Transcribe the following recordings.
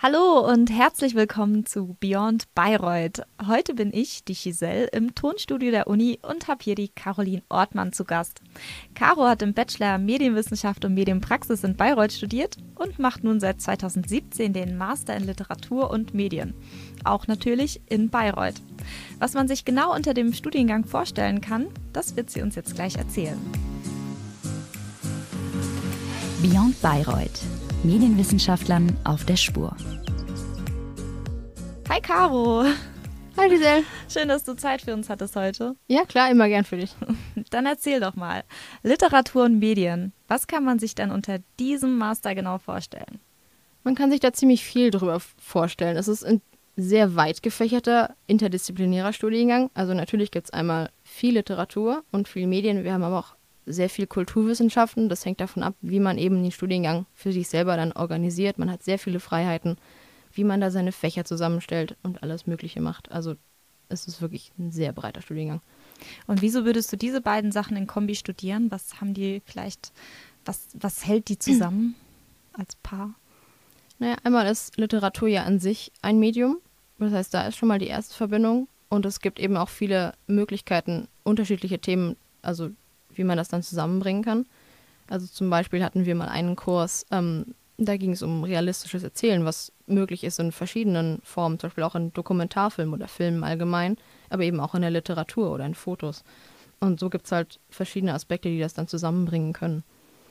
Hallo und herzlich willkommen zu Beyond Bayreuth. Heute bin ich, die Giselle, im Tonstudio der Uni und habe hier die Caroline Ortmann zu Gast. Caro hat im Bachelor Medienwissenschaft und Medienpraxis in Bayreuth studiert und macht nun seit 2017 den Master in Literatur und Medien. Auch natürlich in Bayreuth. Was man sich genau unter dem Studiengang vorstellen kann, das wird sie uns jetzt gleich erzählen. Beyond Bayreuth Medienwissenschaftlern auf der Spur. Hi Caro. Hi Giselle. Schön, dass du Zeit für uns hattest heute. Ja, klar, immer gern für dich. Dann erzähl doch mal. Literatur und Medien. Was kann man sich denn unter diesem Master genau vorstellen? Man kann sich da ziemlich viel drüber vorstellen. Es ist ein sehr weit gefächerter, interdisziplinärer Studiengang. Also natürlich gibt es einmal viel Literatur und viel Medien. Wir haben aber auch sehr viel Kulturwissenschaften. Das hängt davon ab, wie man eben den Studiengang für sich selber dann organisiert. Man hat sehr viele Freiheiten, wie man da seine Fächer zusammenstellt und alles Mögliche macht. Also es ist wirklich ein sehr breiter Studiengang. Und wieso würdest du diese beiden Sachen in Kombi studieren? Was haben die vielleicht, was, was hält die zusammen als Paar? Naja, einmal ist Literatur ja an sich ein Medium. Das heißt, da ist schon mal die erste Verbindung. Und es gibt eben auch viele Möglichkeiten, unterschiedliche Themen, also wie man das dann zusammenbringen kann. Also zum Beispiel hatten wir mal einen Kurs, ähm, da ging es um realistisches Erzählen, was möglich ist in verschiedenen Formen, zum Beispiel auch in Dokumentarfilmen oder Filmen allgemein, aber eben auch in der Literatur oder in Fotos. Und so gibt es halt verschiedene Aspekte, die das dann zusammenbringen können.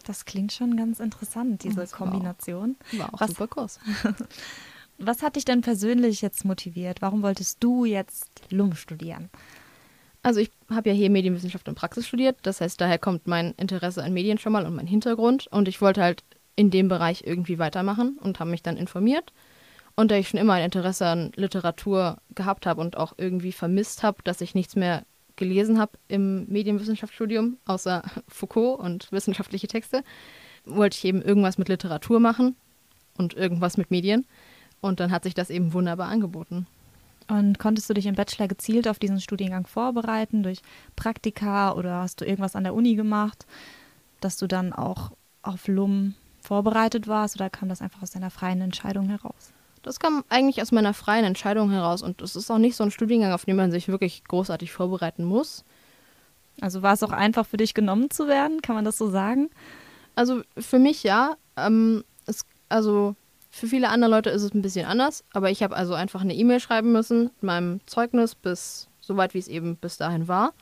Das klingt schon ganz interessant, diese das Kombination. War auch, war auch was, super Kurs. was hat dich denn persönlich jetzt motiviert? Warum wolltest du jetzt LUM studieren? Also ich habe ja hier Medienwissenschaft und Praxis studiert, das heißt, daher kommt mein Interesse an Medien schon mal und mein Hintergrund und ich wollte halt in dem Bereich irgendwie weitermachen und habe mich dann informiert. Und da ich schon immer ein Interesse an Literatur gehabt habe und auch irgendwie vermisst habe, dass ich nichts mehr gelesen habe im Medienwissenschaftsstudium, außer Foucault und wissenschaftliche Texte, wollte ich eben irgendwas mit Literatur machen und irgendwas mit Medien. Und dann hat sich das eben wunderbar angeboten. Und konntest du dich im Bachelor gezielt auf diesen Studiengang vorbereiten, durch Praktika oder hast du irgendwas an der Uni gemacht, dass du dann auch auf LUM vorbereitet warst oder kam das einfach aus deiner freien Entscheidung heraus? Das kam eigentlich aus meiner freien Entscheidung heraus und es ist auch nicht so ein Studiengang, auf den man sich wirklich großartig vorbereiten muss. Also war es auch einfach für dich genommen zu werden, kann man das so sagen? Also für mich ja. Ähm, es, also für viele andere Leute ist es ein bisschen anders, aber ich habe also einfach eine E-Mail schreiben müssen mit meinem Zeugnis bis so weit, wie es eben bis dahin war.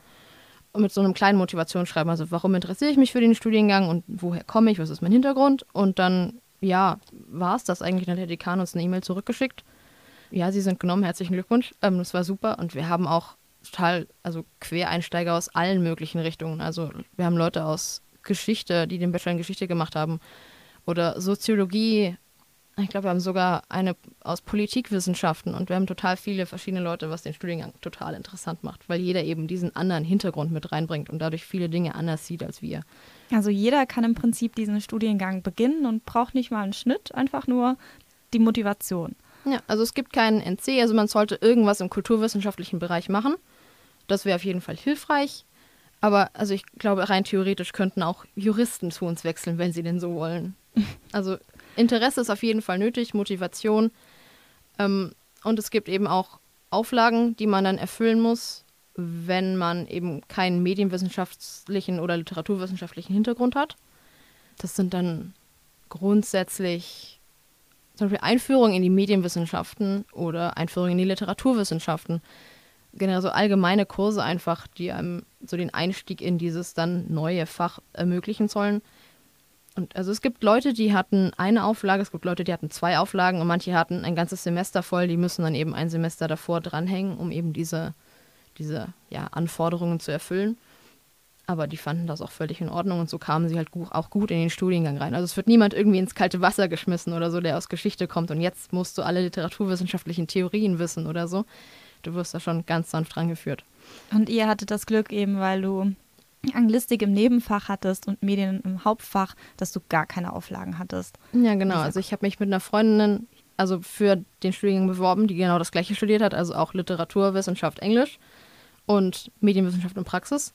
Und mit so einem kleinen Motivationsschreiben, also warum interessiere ich mich für den Studiengang und woher komme ich, was ist mein Hintergrund. Und dann, ja, war es das eigentlich. Dann hat der Dekan uns eine E-Mail zurückgeschickt. Ja, Sie sind genommen, herzlichen Glückwunsch. Ähm, das war super. Und wir haben auch total, also Quereinsteiger aus allen möglichen Richtungen. Also wir haben Leute aus Geschichte, die den Bachelor in Geschichte gemacht haben. Oder Soziologie, ich glaube, wir haben sogar eine aus Politikwissenschaften und wir haben total viele verschiedene Leute, was den Studiengang total interessant macht, weil jeder eben diesen anderen Hintergrund mit reinbringt und dadurch viele Dinge anders sieht als wir. Also jeder kann im Prinzip diesen Studiengang beginnen und braucht nicht mal einen Schnitt, einfach nur die Motivation. Ja, also es gibt keinen NC, also man sollte irgendwas im kulturwissenschaftlichen Bereich machen. Das wäre auf jeden Fall hilfreich. Aber also ich glaube, rein theoretisch könnten auch Juristen zu uns wechseln, wenn sie denn so wollen. Also Interesse ist auf jeden Fall nötig, Motivation. Ähm, und es gibt eben auch Auflagen, die man dann erfüllen muss, wenn man eben keinen medienwissenschaftlichen oder literaturwissenschaftlichen Hintergrund hat. Das sind dann grundsätzlich zum Beispiel Einführung in die Medienwissenschaften oder Einführung in die Literaturwissenschaften. Generell so allgemeine Kurse einfach, die einem so den Einstieg in dieses dann neue Fach ermöglichen sollen. Und also es gibt Leute, die hatten eine Auflage, es gibt Leute, die hatten zwei Auflagen und manche hatten ein ganzes Semester voll, die müssen dann eben ein Semester davor dranhängen, um eben diese, diese ja, Anforderungen zu erfüllen. Aber die fanden das auch völlig in Ordnung und so kamen sie halt auch gut in den Studiengang rein. Also es wird niemand irgendwie ins kalte Wasser geschmissen oder so, der aus Geschichte kommt und jetzt musst du alle literaturwissenschaftlichen Theorien wissen oder so. Du wirst da schon ganz sanft rangeführt. Und ihr hattet das Glück eben, weil du Anglistik im Nebenfach hattest und Medien im Hauptfach, dass du gar keine Auflagen hattest. Ja, genau. Also ich habe mich mit einer Freundin also für den Studiengang beworben, die genau das gleiche studiert hat, also auch Literatur, Wissenschaft, Englisch und Medienwissenschaft und Praxis.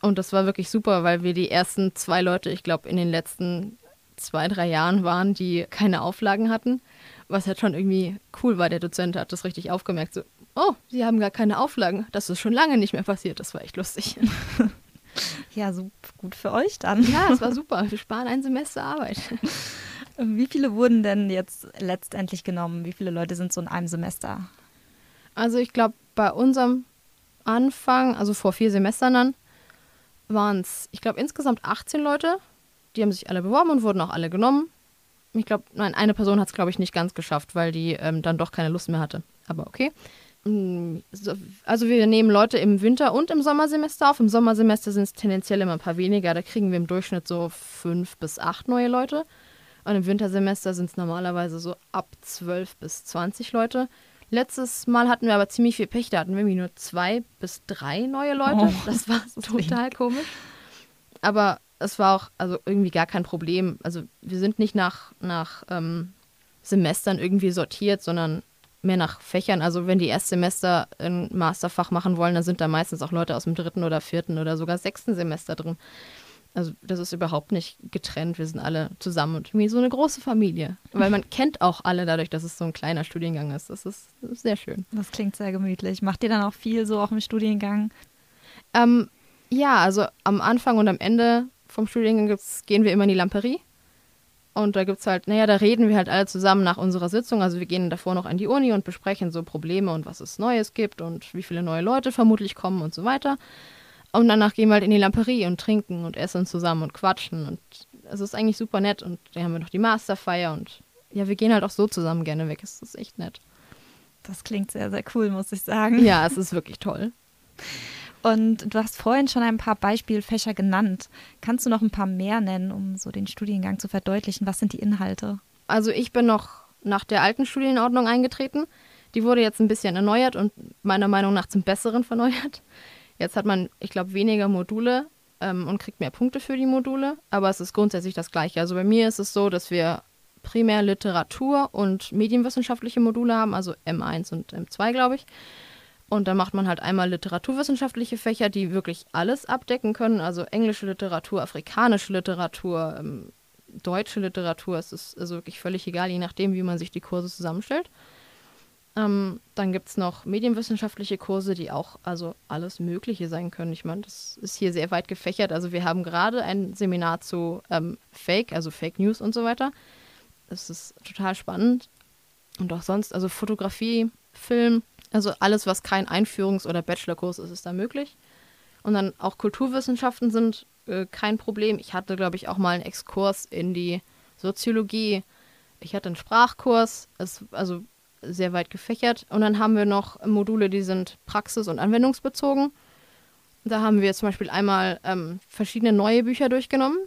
Und das war wirklich super, weil wir die ersten zwei Leute, ich glaube, in den letzten zwei, drei Jahren waren, die keine Auflagen hatten. was halt schon irgendwie cool war. Der Dozent hat das richtig aufgemerkt. So, oh, Sie haben gar keine Auflagen. Das ist schon lange nicht mehr passiert. Das war echt lustig. Ja, so gut für euch dann. Ja, es war super. Wir sparen ein Semester Arbeit. Wie viele wurden denn jetzt letztendlich genommen? Wie viele Leute sind so in einem Semester? Also ich glaube, bei unserem Anfang, also vor vier Semestern dann, waren es, ich glaube, insgesamt 18 Leute. Die haben sich alle beworben und wurden auch alle genommen. Ich glaube, nein, eine Person hat es, glaube ich, nicht ganz geschafft, weil die ähm, dann doch keine Lust mehr hatte. Aber okay. Mm, also wir nehmen Leute im Winter- und im Sommersemester auf. Im Sommersemester sind es tendenziell immer ein paar weniger. Da kriegen wir im Durchschnitt so fünf bis acht neue Leute. Und im Wintersemester sind es normalerweise so ab zwölf bis zwanzig Leute. Letztes Mal hatten wir aber ziemlich viel Pech. Da hatten wir nur zwei bis drei neue Leute. Oh, das war total komisch. Aber es war auch also irgendwie gar kein Problem. Also wir sind nicht nach, nach ähm, Semestern irgendwie sortiert, sondern mehr nach Fächern. Also wenn die Erstsemester ein Masterfach machen wollen, dann sind da meistens auch Leute aus dem dritten oder vierten oder sogar sechsten Semester drin. Also das ist überhaupt nicht getrennt. Wir sind alle zusammen und wie so eine große Familie. Weil man kennt auch alle dadurch, dass es so ein kleiner Studiengang ist. Das ist, das ist sehr schön. Das klingt sehr gemütlich. Macht ihr dann auch viel so auch im Studiengang? Ähm, ja, also am Anfang und am Ende vom Studiengang gehen wir immer in die Lamperie. Und da gibt's halt, naja, da reden wir halt alle zusammen nach unserer Sitzung. Also wir gehen davor noch an die Uni und besprechen so Probleme und was es Neues gibt und wie viele neue Leute vermutlich kommen und so weiter. Und danach gehen wir halt in die Lamperie und trinken und essen zusammen und quatschen. Und es ist eigentlich super nett. Und dann haben wir noch die Masterfeier und ja, wir gehen halt auch so zusammen gerne weg. Es ist echt nett. Das klingt sehr, sehr cool, muss ich sagen. Ja, es ist wirklich toll. Und du hast vorhin schon ein paar Beispielfächer genannt. Kannst du noch ein paar mehr nennen, um so den Studiengang zu verdeutlichen? Was sind die Inhalte? Also ich bin noch nach der alten Studienordnung eingetreten. Die wurde jetzt ein bisschen erneuert und meiner Meinung nach zum Besseren verneuert. Jetzt hat man, ich glaube, weniger Module ähm, und kriegt mehr Punkte für die Module, aber es ist grundsätzlich das Gleiche. Also bei mir ist es so, dass wir primär Literatur und medienwissenschaftliche Module haben, also M1 und M2, glaube ich. Und dann macht man halt einmal literaturwissenschaftliche Fächer, die wirklich alles abdecken können, also englische Literatur, afrikanische Literatur, ähm, deutsche Literatur. Es ist also wirklich völlig egal, je nachdem, wie man sich die Kurse zusammenstellt. Ähm, dann gibt es noch medienwissenschaftliche Kurse, die auch also alles Mögliche sein können. Ich meine, das ist hier sehr weit gefächert. Also wir haben gerade ein Seminar zu ähm, Fake, also Fake News und so weiter. Das ist total spannend. Und auch sonst, also Fotografie, Film, also alles, was kein Einführungs- oder Bachelorkurs ist, ist da möglich. Und dann auch Kulturwissenschaften sind äh, kein Problem. Ich hatte, glaube ich, auch mal einen Exkurs in die Soziologie. Ich hatte einen Sprachkurs, es, also sehr weit gefächert. Und dann haben wir noch Module, die sind praxis- und anwendungsbezogen. Da haben wir zum Beispiel einmal ähm, verschiedene neue Bücher durchgenommen.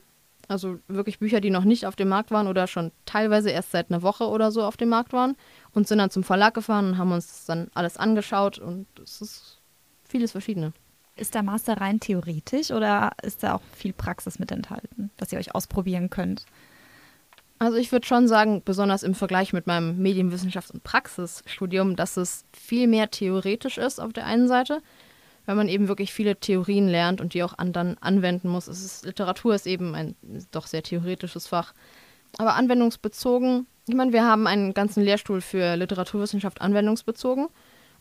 Also wirklich Bücher, die noch nicht auf dem Markt waren oder schon teilweise erst seit einer Woche oder so auf dem Markt waren. Und sind dann zum Verlag gefahren und haben uns das dann alles angeschaut. Und es ist vieles Verschiedene. Ist der Master rein theoretisch oder ist da auch viel Praxis mit enthalten, dass ihr euch ausprobieren könnt? Also ich würde schon sagen, besonders im Vergleich mit meinem Medienwissenschafts- und Praxisstudium, dass es viel mehr theoretisch ist auf der einen Seite, weil man eben wirklich viele Theorien lernt und die auch an, dann anwenden muss. Ist, Literatur ist eben ein doch sehr theoretisches Fach. Aber anwendungsbezogen, ich meine, wir haben einen ganzen Lehrstuhl für Literaturwissenschaft anwendungsbezogen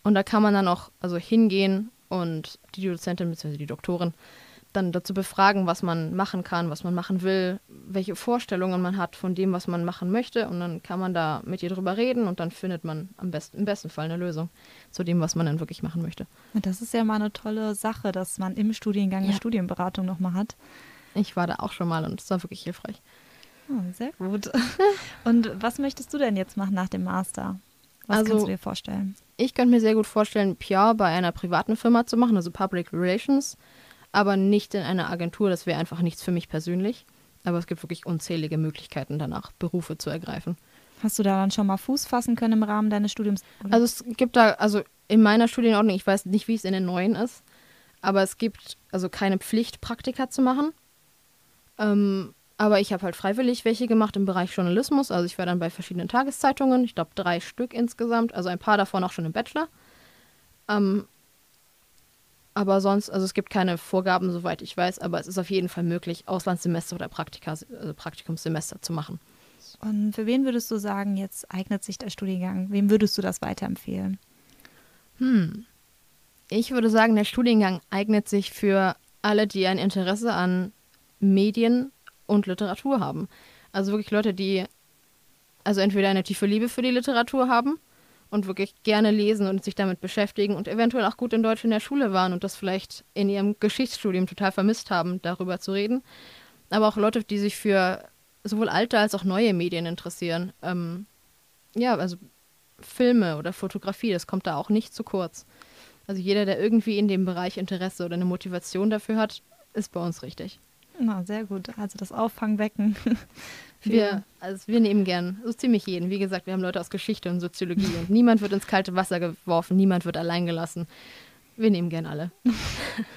und da kann man dann auch also hingehen und die Dozentin bzw. die Doktorin dann dazu befragen, was man machen kann, was man machen will, welche Vorstellungen man hat von dem, was man machen möchte. Und dann kann man da mit ihr drüber reden und dann findet man am besten, im besten Fall eine Lösung zu dem, was man dann wirklich machen möchte. Das ist ja mal eine tolle Sache, dass man im Studiengang eine Ja. Studienberatung nochmal hat. Ich war da auch schon mal und es war wirklich hilfreich. Oh, sehr gut. Und was möchtest du denn jetzt machen nach dem Master? Was Also- kannst du dir vorstellen? Ich könnte mir sehr gut vorstellen, PR bei einer privaten Firma zu machen, also Public Relations, aber nicht in einer Agentur. Das wäre einfach nichts für mich persönlich. Aber es gibt wirklich unzählige Möglichkeiten danach, Berufe zu ergreifen. Hast du da dann schon mal Fuß fassen können im Rahmen deines Studiums? Oder? Also es gibt da, also in meiner Studienordnung, ich weiß nicht, wie es in den neuen ist, aber es gibt also keine Pflicht, Praktika zu machen. Ähm, aber ich habe halt freiwillig welche gemacht im Bereich Journalismus. Also ich war dann bei verschiedenen Tageszeitungen, ich glaube drei Stück insgesamt, also ein paar davon auch schon im Bachelor. Ähm, aber sonst, also es gibt keine Vorgaben, soweit ich weiß, aber es ist auf jeden Fall möglich, Auslandssemester oder Praktika, also Praktikumssemester zu machen. Und für wen würdest du sagen, jetzt eignet sich der Studiengang? Wem würdest du das weiterempfehlen? Hm. Ich würde sagen, der Studiengang eignet sich für alle, die ein Interesse an Medien und Literatur haben. Also wirklich Leute, die also entweder eine tiefe Liebe für die Literatur haben und wirklich gerne lesen und sich damit beschäftigen und eventuell auch gut in Deutsch in der Schule waren und das vielleicht in ihrem Geschichtsstudium total vermisst haben, darüber zu reden. Aber auch Leute, die sich für sowohl alte als auch neue Medien interessieren. Ähm, ja, also Filme oder Fotografie, das kommt da auch nicht zu kurz. Also jeder, der irgendwie in dem Bereich Interesse oder eine Motivation dafür hat, ist bei uns richtig. Na, sehr gut. Also das Auffangbecken. Wir, also wir nehmen gern so ziemlich jeden. Wie gesagt, wir haben Leute aus Geschichte und Soziologie und niemand wird ins kalte Wasser geworfen, niemand wird allein gelassen. Wir nehmen gern alle.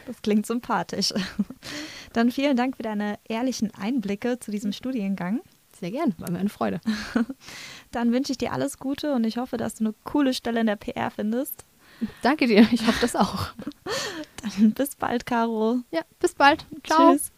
Das klingt sympathisch. Dann vielen Dank für deine ehrlichen Einblicke zu diesem Studiengang. Sehr gern, war mir eine Freude. Dann wünsche ich dir alles Gute und ich hoffe, dass du eine coole Stelle in der PR findest. Danke dir, ich hoffe das auch. Dann bis bald, Caro. Ja, bis bald. Ciao. Tschüss.